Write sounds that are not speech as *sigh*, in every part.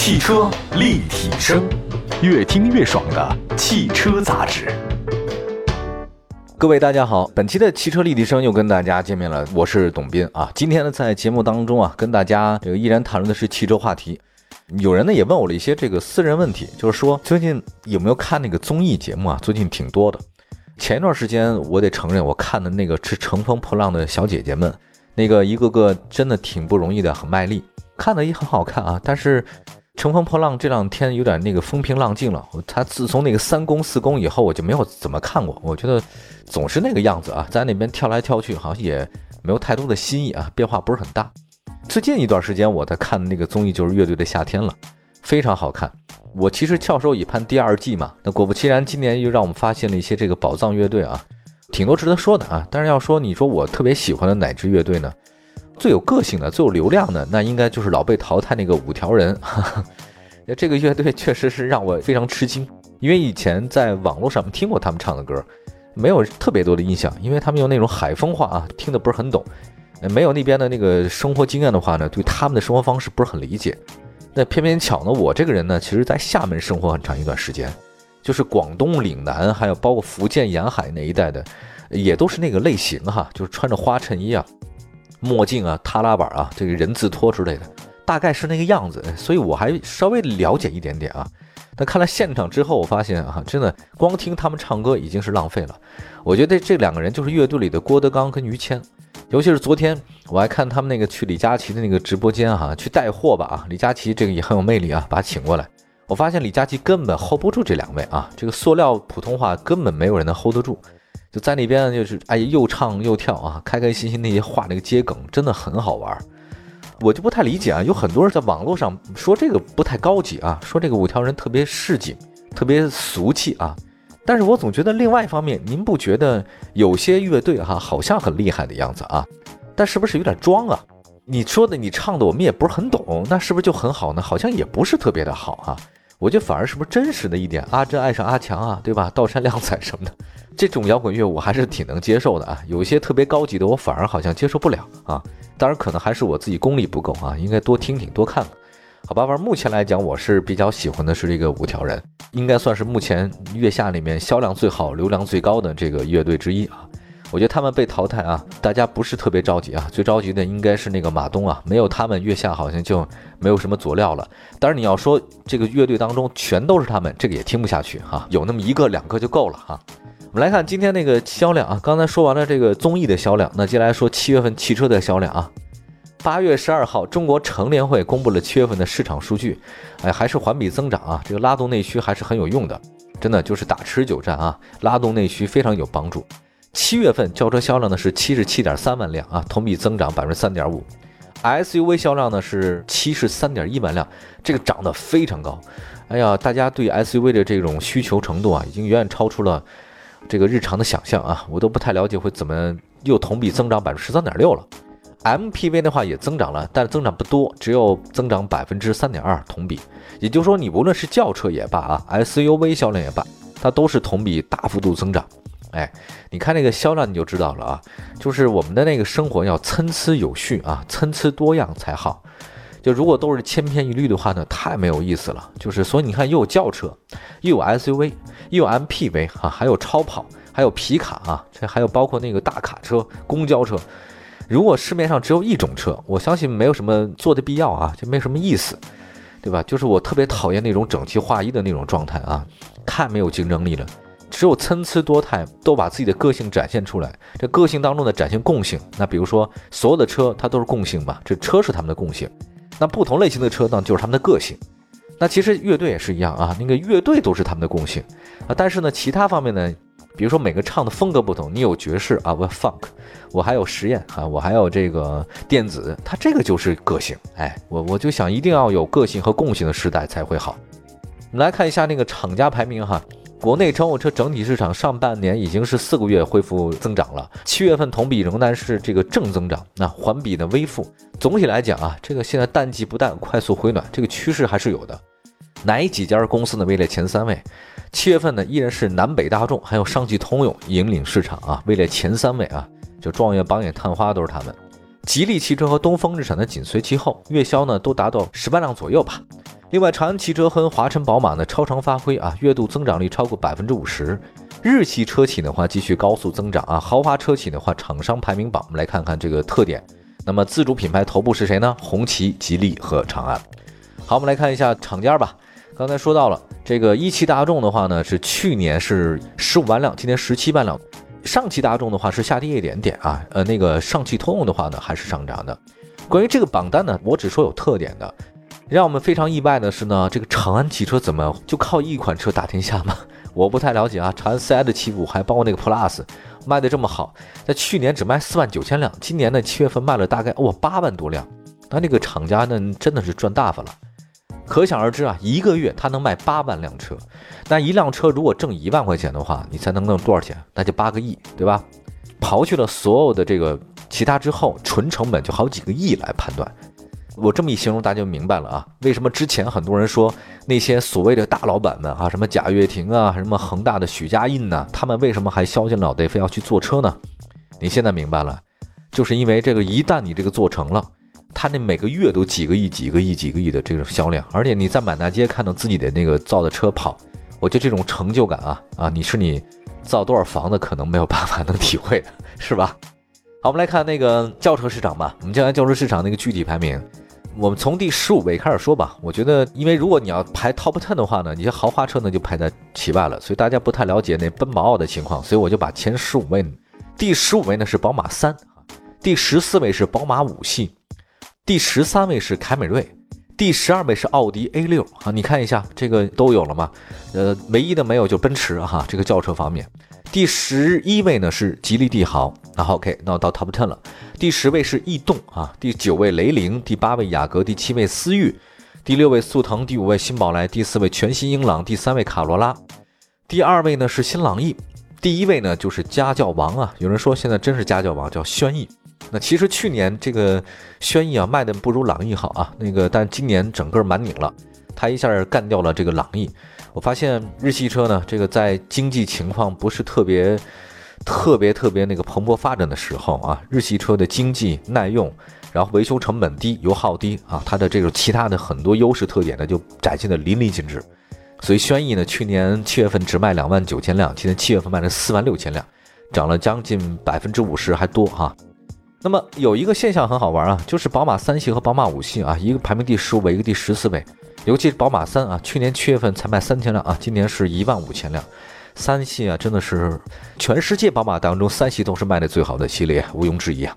汽车立体声，越听越爽的汽车杂志。各位大家好，本期的汽车立体声又跟大家见面了，我是董斌啊。今天呢，在节目当中啊，跟大家这个依然谈论的是汽车话题。有人呢也问我了一些这个私人问题，就是说最近有没有看那个综艺节目啊？最近挺多的。前一段时间我得承认，我看的那个是乘风破浪的小姐姐们，那个一个个真的挺不容易的，很卖力，看的也很好看啊。但是。乘风破浪这两天有点那个风平浪静了。他自从那个三公四公以后，我就没有怎么看过。我觉得总是那个样子啊，在那边跳来跳去，好像也没有太多的新意啊，变化不是很大。最近一段时间我在看的那个综艺就是《乐队的夏天》了，非常好看。我其实翘首以盼第二季嘛，那果不其然，今年又让我们发现了一些这个宝藏乐队啊，挺多值得说的啊。但是要说你说我特别喜欢的哪支乐队呢？最有个性的、最有流量的，那应该就是老被淘汰那个五条人。那 *laughs* 这个乐队确实是让我非常吃惊，因为以前在网络上听过他们唱的歌，没有特别多的印象，因为他们用那种海风话啊，听得不是很懂。没有那边的那个生活经验的话呢，对他们的生活方式不是很理解。那偏偏巧呢，我这个人呢，其实在厦门生活很长一段时间，就是广东岭南，还有包括福建沿海那一带的，也都是那个类型哈，就是穿着花衬衣啊。墨镜啊，踏拉板啊，这个人字拖之类的，大概是那个样子，所以我还稍微了解一点点啊。但看了现场之后，我发现啊，真的光听他们唱歌已经是浪费了。我觉得这两个人就是乐队里的郭德纲跟于谦，尤其是昨天我还看他们那个去李佳琦的那个直播间哈，去带货吧啊，李佳琦这个也很有魅力啊，把他请过来。我发现李佳琦根本 hold 不住这两位啊，这个塑料普通话根本没有人能 hold 得住。就在那边，就是哎，又唱又跳啊，开开心心那些画那个街梗，真的很好玩。我就不太理解啊，有很多人在网络上说这个不太高级啊，说这个五条人特别市井，特别俗气啊。但是我总觉得另外一方面，您不觉得有些乐队哈好像很厉害的样子啊？但是不是有点装啊？你说的你唱的我们也不是很懂，那是不是就很好呢？好像也不是特别的好啊。我觉得反而是不是真实的一点？阿珍爱上阿强啊，对吧？道山靓仔什么的，这种摇滚乐我还是挺能接受的啊。有一些特别高级的，我反而好像接受不了啊。当然，可能还是我自己功力不够啊，应该多听听多看看。好吧，反正目前来讲，我是比较喜欢的是这个五条人，应该算是目前月下里面销量最好、流量最高的这个乐队之一啊。我觉得他们被淘汰啊，大家不是特别着急啊，最着急的应该是那个马东啊，没有他们，月下好像就没有什么佐料了。当然你要说这个乐队当中全都是他们，这个也听不下去哈，有那么一个两个就够了哈。我们来看今天那个销量啊，刚才说完了这个综艺的销量，那接下来说七月份汽车的销量啊。八月十二号，中国乘联会公布了七月份的市场数据，哎，还是环比增长啊，这个拉动内需还是很有用的，真的就是打持久战啊，拉动内需非常有帮助。七月份轿车销量呢是七十七点三万辆啊，同比增长百分之三点五。SUV 销量呢是七十三点一万辆，这个涨得非常高。哎呀，大家对 SUV 的这种需求程度啊，已经远远超出了这个日常的想象啊，我都不太了解会怎么又同比增长百分之十三点六了。MPV 的话也增长了，但是增长不多，只有增长百分之三点二同比。也就是说，你无论是轿车也罢啊，SUV 销量也罢，它都是同比大幅度增长。哎，你看那个销量你就知道了啊，就是我们的那个生活要参差有序啊，参差多样才好。就如果都是千篇一律的话呢，太没有意思了。就是所以你看，又有轿车，又有 SUV，又有 MPV 啊，还有超跑，还有皮卡啊，这还有包括那个大卡车、公交车。如果市面上只有一种车，我相信没有什么做的必要啊，就没什么意思，对吧？就是我特别讨厌那种整齐划一的那种状态啊，太没有竞争力了。只有参差多态，都把自己的个性展现出来。这个性当中的展现共性，那比如说所有的车它都是共性吧？这车是他们的共性。那不同类型的车呢，就是他们的个性。那其实乐队也是一样啊，那个乐队都是他们的共性啊。但是呢，其他方面呢，比如说每个唱的风格不同，你有爵士啊，我 funk，我还有实验啊，我还有这个电子，它这个就是个性。哎，我我就想一定要有个性和共性的时代才会好。我们来看一下那个厂家排名哈。国内乘用车整体市场上半年已经是四个月恢复增长了，七月份同比仍然是这个正增长，那环比呢微负。总体来讲啊，这个现在淡季不淡，快速回暖，这个趋势还是有的。哪几家公司呢位列前三位？七月份呢依然是南北大众还有上汽通用引领市场啊，位列前三位啊，就状元榜眼探花都是他们。吉利汽车和东风日产的紧随其后，月销呢都达到十万辆左右吧。另外，长安汽车和华晨宝马呢超常发挥啊，月度增长率超过百分之五十。日系车企的话继续高速增长啊，豪华车企的话厂商排名榜，我们来看看这个特点。那么自主品牌头部是谁呢？红旗、吉利和长安。好，我们来看一下厂家吧。刚才说到了这个一汽大众的话呢，是去年是十五万辆，今年十七万辆。上汽大众的话是下跌一点点啊，呃，那个上汽通用的话呢还是上涨的。关于这个榜单呢，我只说有特点的。让我们非常意外的是呢，这个长安汽车怎么就靠一款车打天下吗？*laughs* 我不太了解啊。长安 CS 的起步还包括那个 Plus 卖的这么好，在去年只卖四万九千辆，今年呢七月份卖了大概哇八万多辆，那这个厂家呢真的是赚大发了。可想而知啊，一个月他能卖八万辆车，那一辆车如果挣一万块钱的话，你才能挣多少钱？那就八个亿，对吧？刨去了所有的这个其他之后，纯成本就好几个亿来判断。我这么一形容，大家就明白了啊。为什么之前很多人说那些所谓的大老板们啊，什么贾跃亭啊，什么恒大的许家印呢，他们为什么还削尖脑袋非要去做车呢？你现在明白了，就是因为这个，一旦你这个做成了，他那每个月都几个亿、几个亿、几个亿的这种销量，而且你在满大街看到自己的那个造的车跑，我觉得这种成就感啊啊，你是你造多少房子可能没有办法能体会的，是吧？好，我们来看那个轿车市场吧。我们将来轿车市场那个具体排名。我们从第十五位开始说吧。我觉得，因为如果你要排 top ten 的话呢，你些豪华车呢就排在其外了，所以大家不太了解那奔宝奥的情况，所以我就把前十五位，第十五位呢是宝马三，第十四位是宝马五系，第十三位是凯美瑞，第十二位是奥迪 A 六啊。你看一下这个都有了吗？呃，唯一的没有就奔驰哈，这个轿车方面。第十一位呢是吉利帝豪，然后 OK，那到 Top Ten 了。第十位是逸动啊，第九位雷凌，第八位雅阁，第七位思域，第六位速腾，第五位新宝来，第四位全新英朗，第三位卡罗拉，第二位呢是新朗逸，第一位呢就是家教王啊。有人说现在真是家教王，叫轩逸。那其实去年这个轩逸啊卖的不如朗逸好啊，那个但今年整个满拧了，它一下干掉了这个朗逸。我发现日系车呢，这个在经济情况不是特别、特别、特别那个蓬勃发展的时候啊，日系车的经济耐用，然后维修成本低、油耗低啊，它的这种其他的很多优势特点呢，就展现的淋漓尽致。所以轩逸呢，去年七月份只卖两万九千辆，今年七月份卖了四万六千辆，涨了将近百分之五十还多哈。那么有一个现象很好玩啊，就是宝马三系和宝马五系啊，一个排名第十五位，一个第十四位。尤其是宝马三啊，去年七月份才卖三千辆啊，今年是一万五千辆。三系啊，真的是全世界宝马当中三系都是卖的最好的系列，毋庸置疑啊。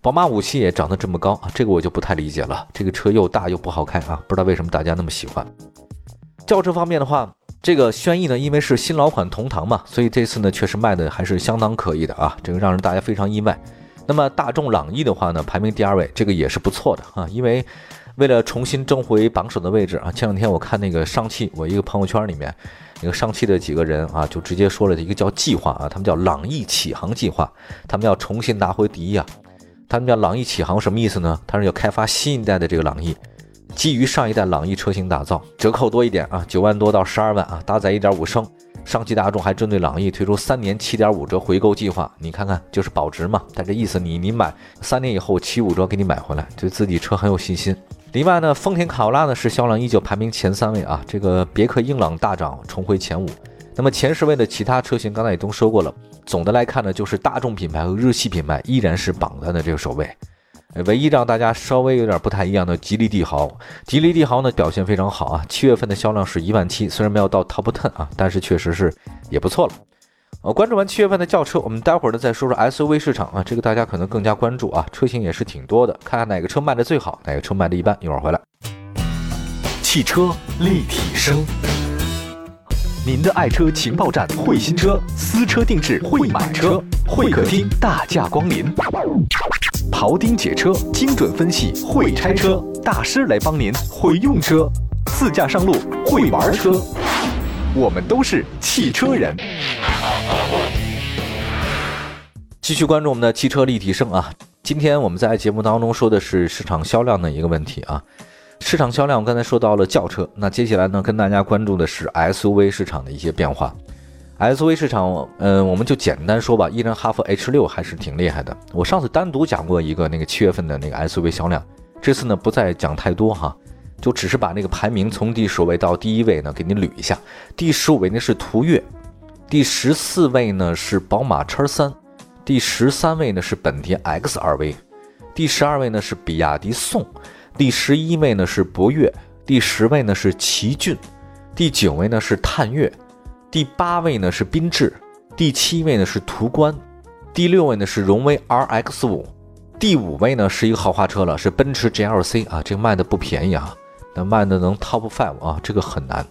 宝马五系也涨得这么高啊，这个我就不太理解了。这个车又大又不好开啊，不知道为什么大家那么喜欢。轿车方面的话，这个轩逸呢，因为是新老款同堂嘛，所以这次呢确实卖的还是相当可以的啊，这个让人大家非常意外。那么大众朗逸的话呢，排名第二位，这个也是不错的啊，因为。为了重新争回榜首的位置啊，前两天我看那个上汽，我一个朋友圈里面，那个上汽的几个人啊，就直接说了一个叫计划啊，他们叫朗逸启航计划，他们要重新拿回第一啊。他们叫朗逸启航什么意思呢？他说要开发新一代的这个朗逸，基于上一代朗逸车型打造，折扣多一点啊，九万多到十二万啊，搭载一点五升。上汽大众还针对朗逸推出三年七点五折回购计划，你看看就是保值嘛，但这意思你你买三年以后七五折给你买回来，对自己车很有信心。另外呢，丰田卡罗拉呢是销量依旧排名前三位啊。这个别克英朗大涨，重回前五。那么前十位的其他车型，刚才也都说过了。总的来看呢，就是大众品牌和日系品牌依然是榜单的这个首位。唯一让大家稍微有点不太一样的，吉利帝豪。吉利帝豪呢表现非常好啊，七月份的销量是一万七，虽然没有到 top ten 啊，但是确实是也不错了。呃，关注完七月份的轿车，我们待会儿呢再说说 SUV 市场啊，这个大家可能更加关注啊，车型也是挺多的，看看哪个车卖的最好，哪个车卖的一般。一会儿回来，汽车立体声，您的爱车情报站，会新车，私车定制，会买车，会客厅大驾光临，庖丁解车，精准分析，会拆车大师来帮您，会用车，自驾上路，会玩车。我们都是汽车人。继续关注我们的汽车立体声啊！今天我们在节目当中说的是市场销量的一个问题啊。市场销量，我刚才说到了轿车，那接下来呢，跟大家关注的是 SUV 市场的一些变化。SUV 市场，嗯，我们就简单说吧，依然哈弗 H 六还是挺厉害的。我上次单独讲过一个那个七月份的那个 SUV 销量，这次呢不再讲太多哈。就只是把那个排名从第十位到第一位呢给你捋一下。第十五位呢是途岳，第十四位呢是宝马叉三，第十三位呢是本田 X 二 V，第十二位呢是比亚迪宋，第十一位呢是博越，第十位呢是奇骏，第九位呢是探岳，第八位呢是缤智，第七位呢是途观，第六位呢是荣威 RX 五。第五位呢是一个豪华车了，是奔驰 GLC 啊，这个卖的不便宜啊，那卖的能 Top Five 啊，这个很难。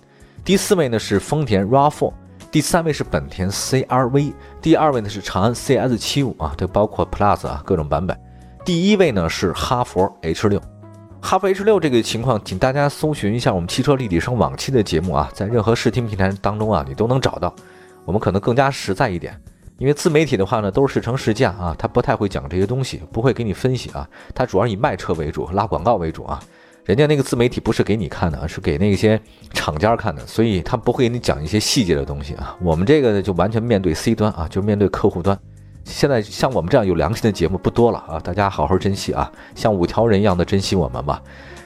第四位呢是丰田 RAV4，第三位是本田 CRV，第二位呢是长安 CS75 啊，这包括 Plus 啊各种版本。第一位呢是哈佛 H6，哈佛 H6 这个情况，请大家搜寻一下我们汽车立体声往期的节目啊，在任何视听平台当中啊，你都能找到。我们可能更加实在一点。因为自媒体的话呢，都是试乘试驾啊，他不太会讲这些东西，不会给你分析啊，他主要以卖车为主，拉广告为主啊。人家那个自媒体不是给你看的，是给那些厂家看的，所以他不会给你讲一些细节的东西啊。我们这个呢，就完全面对 C 端啊，就面对客户端。现在像我们这样有良心的节目不多了啊，大家好好珍惜啊，像五条人一样的珍惜我们吧。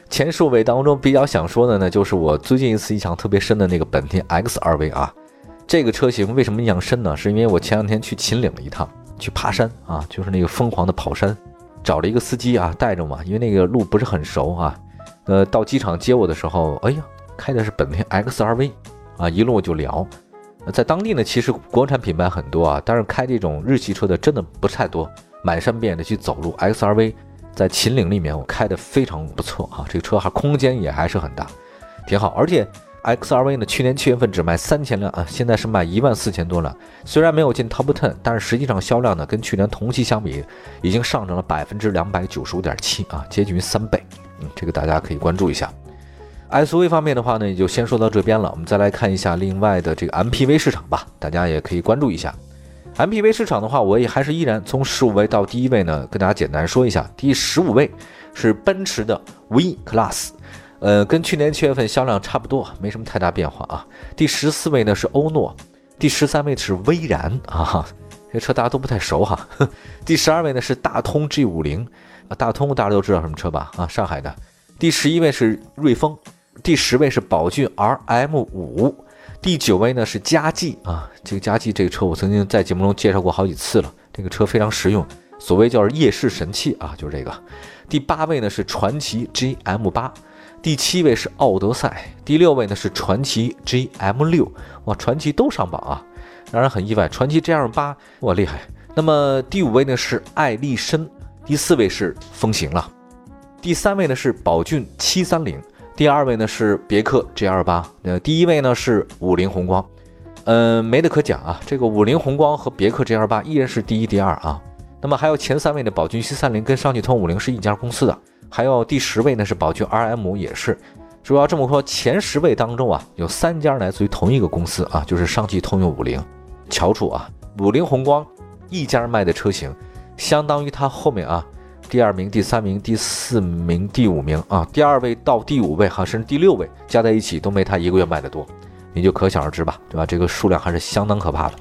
前数位当中比较想说的呢，就是我最近一次印象特别深的那个本田 X 二 V 啊。这个车型为什么印象深呢？是因为我前两天去秦岭了一趟，去爬山啊，就是那个疯狂的跑山，找了一个司机啊带着嘛，因为那个路不是很熟啊。呃，到机场接我的时候，哎呀，开的是本田 XRV，啊，一路就聊。在当地呢，其实国产品牌很多啊，但是开这种日系车的真的不太多。满山遍野的去走路，XRV 在秦岭里面我开的非常不错啊，这个车还空间也还是很大，挺好，而且。X R V 呢？去年七月份只卖三千辆啊，现在是卖一万四千多辆。虽然没有进 Top Ten，但是实际上销量呢，跟去年同期相比，已经上涨了百分之两百九十五点七啊，接近于三倍。嗯，这个大家可以关注一下。S U V 方面的话呢，也就先说到这边了。我们再来看一下另外的这个 M P V 市场吧，大家也可以关注一下。M P V 市场的话，我也还是依然从十五位到第一位呢，跟大家简单说一下。第十五位是奔驰的 V Class。呃，跟去年七月份销量差不多，没什么太大变化啊。第十四位呢是欧诺，第十三位是威然啊，这车大家都不太熟哈。*laughs* 第十二位呢是大通 G 五零啊，大通大家都知道什么车吧？啊，上海的。第十一位是瑞风，第十位是宝骏 RM 五，第九位呢是佳绩啊，这个佳绩这个车我曾经在节目中介绍过好几次了，这个车非常实用，所谓叫夜视神器啊，就是这个。第八位呢是传祺 GM 八。第七位是奥德赛，第六位呢是传祺 GM 六，哇，传祺都上榜啊，让人很意外。传祺 GM 八，哇，厉害。那么第五位呢是爱丽绅，第四位是风行了，第三位呢是宝骏七三零，第二位呢是别克 GL 八，呃，第一位呢是五菱宏光，嗯，没得可讲啊，这个五菱宏光和别克 GL 八依然是第一、第二啊。那么还有前三位的宝骏七三零跟上汽通用五菱是一家公司的。还有第十位呢是宝骏 RM，也是，主要这么说，前十位当中啊，有三家来自于同一个公司啊，就是上汽通用五菱。瞧出啊，五菱宏光一家卖的车型，相当于它后面啊，第二名、第三名、第四名、第五名啊，第二位到第五位哈，甚至第六位加在一起都没它一个月卖的多，你就可想而知吧，对吧？这个数量还是相当可怕的。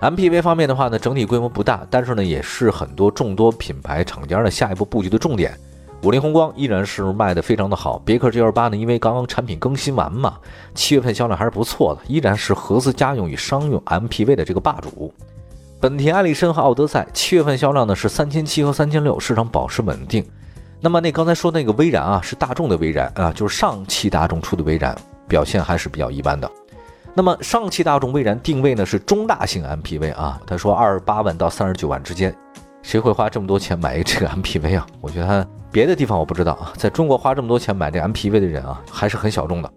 MPV 方面的话呢，整体规模不大，但是呢，也是很多众多品牌厂家的下一步布局的重点。五菱宏光依然是卖的非常的好，别克 GL 八呢，因为刚刚产品更新完嘛，七月份销量还是不错的，依然是合资家用与商用 MPV 的这个霸主。本田艾力绅和奥德赛七月份销量呢是三千七和三千六，市场保持稳定。那么那刚才说那个威然啊，是大众的威然啊，就是上汽大众出的威然，表现还是比较一般的。那么上汽大众威然定位呢是中大型 MPV 啊，他说二十八万到三十九万之间，谁会花这么多钱买一个这个 MPV 啊？我觉得。别的地方我不知道啊，在中国花这么多钱买这 MPV 的人啊，还是很小众的。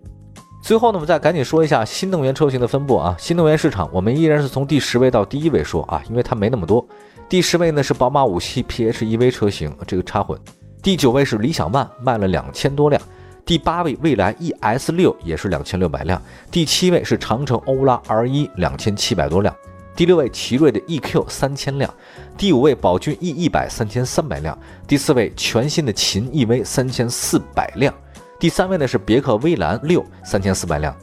最后呢，我们再赶紧说一下新能源车型的分布啊。新能源市场，我们依然是从第十位到第一位说啊，因为它没那么多。第十位呢是宝马五系 PHEV 车型，这个插混。第九位是理想 ONE，卖了两千多辆。第八位蔚来 ES 六也是两千六百辆。第七位是长城欧拉 R 一，两千七百多辆。第六位奇瑞的 eQ 三千辆，第五位宝骏 E 一百三千三百辆，第四位全新的秦 EV 三千四百辆，第三位呢是别克威兰六三千四百辆，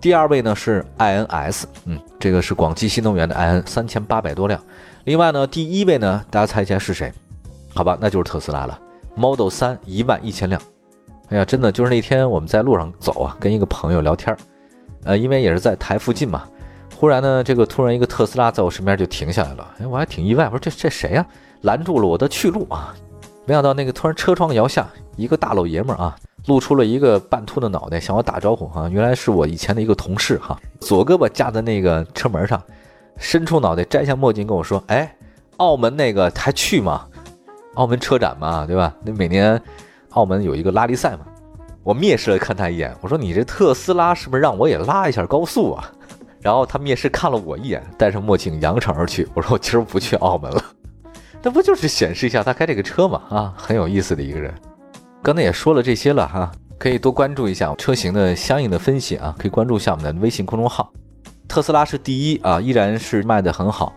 第二位呢是 iNS，嗯，这个是广汽新能源的 iN 三千八百多辆，另外呢第一位呢大家猜一下是谁？好吧，那就是特斯拉了，Model 三一万一千辆。哎呀，真的就是那天我们在路上走啊，跟一个朋友聊天儿，呃，因为也是在台附近嘛，忽然呢，这个突然一个特斯拉在我身边就停下来了，哎，我还挺意外，我说这这谁呀？拦住了我的去路啊！没想到那个突然车窗摇下，一个大老爷们儿啊，露出了一个半秃的脑袋，向我打招呼哈，原来是我以前的一个同事哈，左胳膊架在那个车门上，伸出脑袋摘下墨镜跟我说，哎，澳门那个还去吗？澳门车展嘛，对吧？那每年澳门有一个拉力赛嘛。我蔑视了看他一眼，我说你这特斯拉是不是让我也拉一下高速啊？然后他蔑视看了我一眼，戴上墨镜扬长而去。我说我今儿不去澳门了。那不就是显示一下他开这个车嘛？啊，很有意思的一个人。刚才也说了这些了哈，可以多关注一下车型的相应的分析啊，可以关注一下我们的微信公众号。特斯拉是第一啊，依然是卖的很好。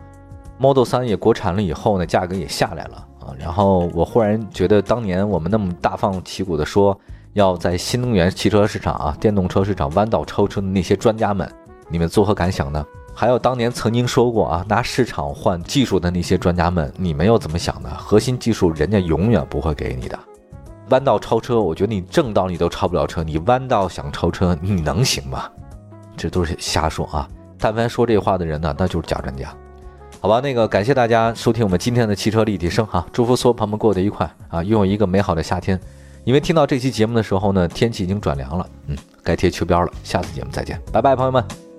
Model 3也国产了以后呢，价格也下来了啊。然后我忽然觉得，当年我们那么大放旗鼓的说要在新能源汽车市场啊、电动车市场弯道超车的那些专家们，你们作何感想呢？还有当年曾经说过啊，拿市场换技术的那些专家们，你们又怎么想的？核心技术人家永远不会给你的。弯道超车，我觉得你正道你都超不了车，你弯道想超车，你能行吗？这都是瞎说啊！但凡说这话的人呢，那就是假专家。好吧，那个感谢大家收听我们今天的汽车立体声哈，祝福所有朋友们过得愉快啊，拥有一个美好的夏天。因为听到这期节目的时候呢，天气已经转凉了，嗯，该贴秋膘了。下次节目再见，拜拜，朋友们。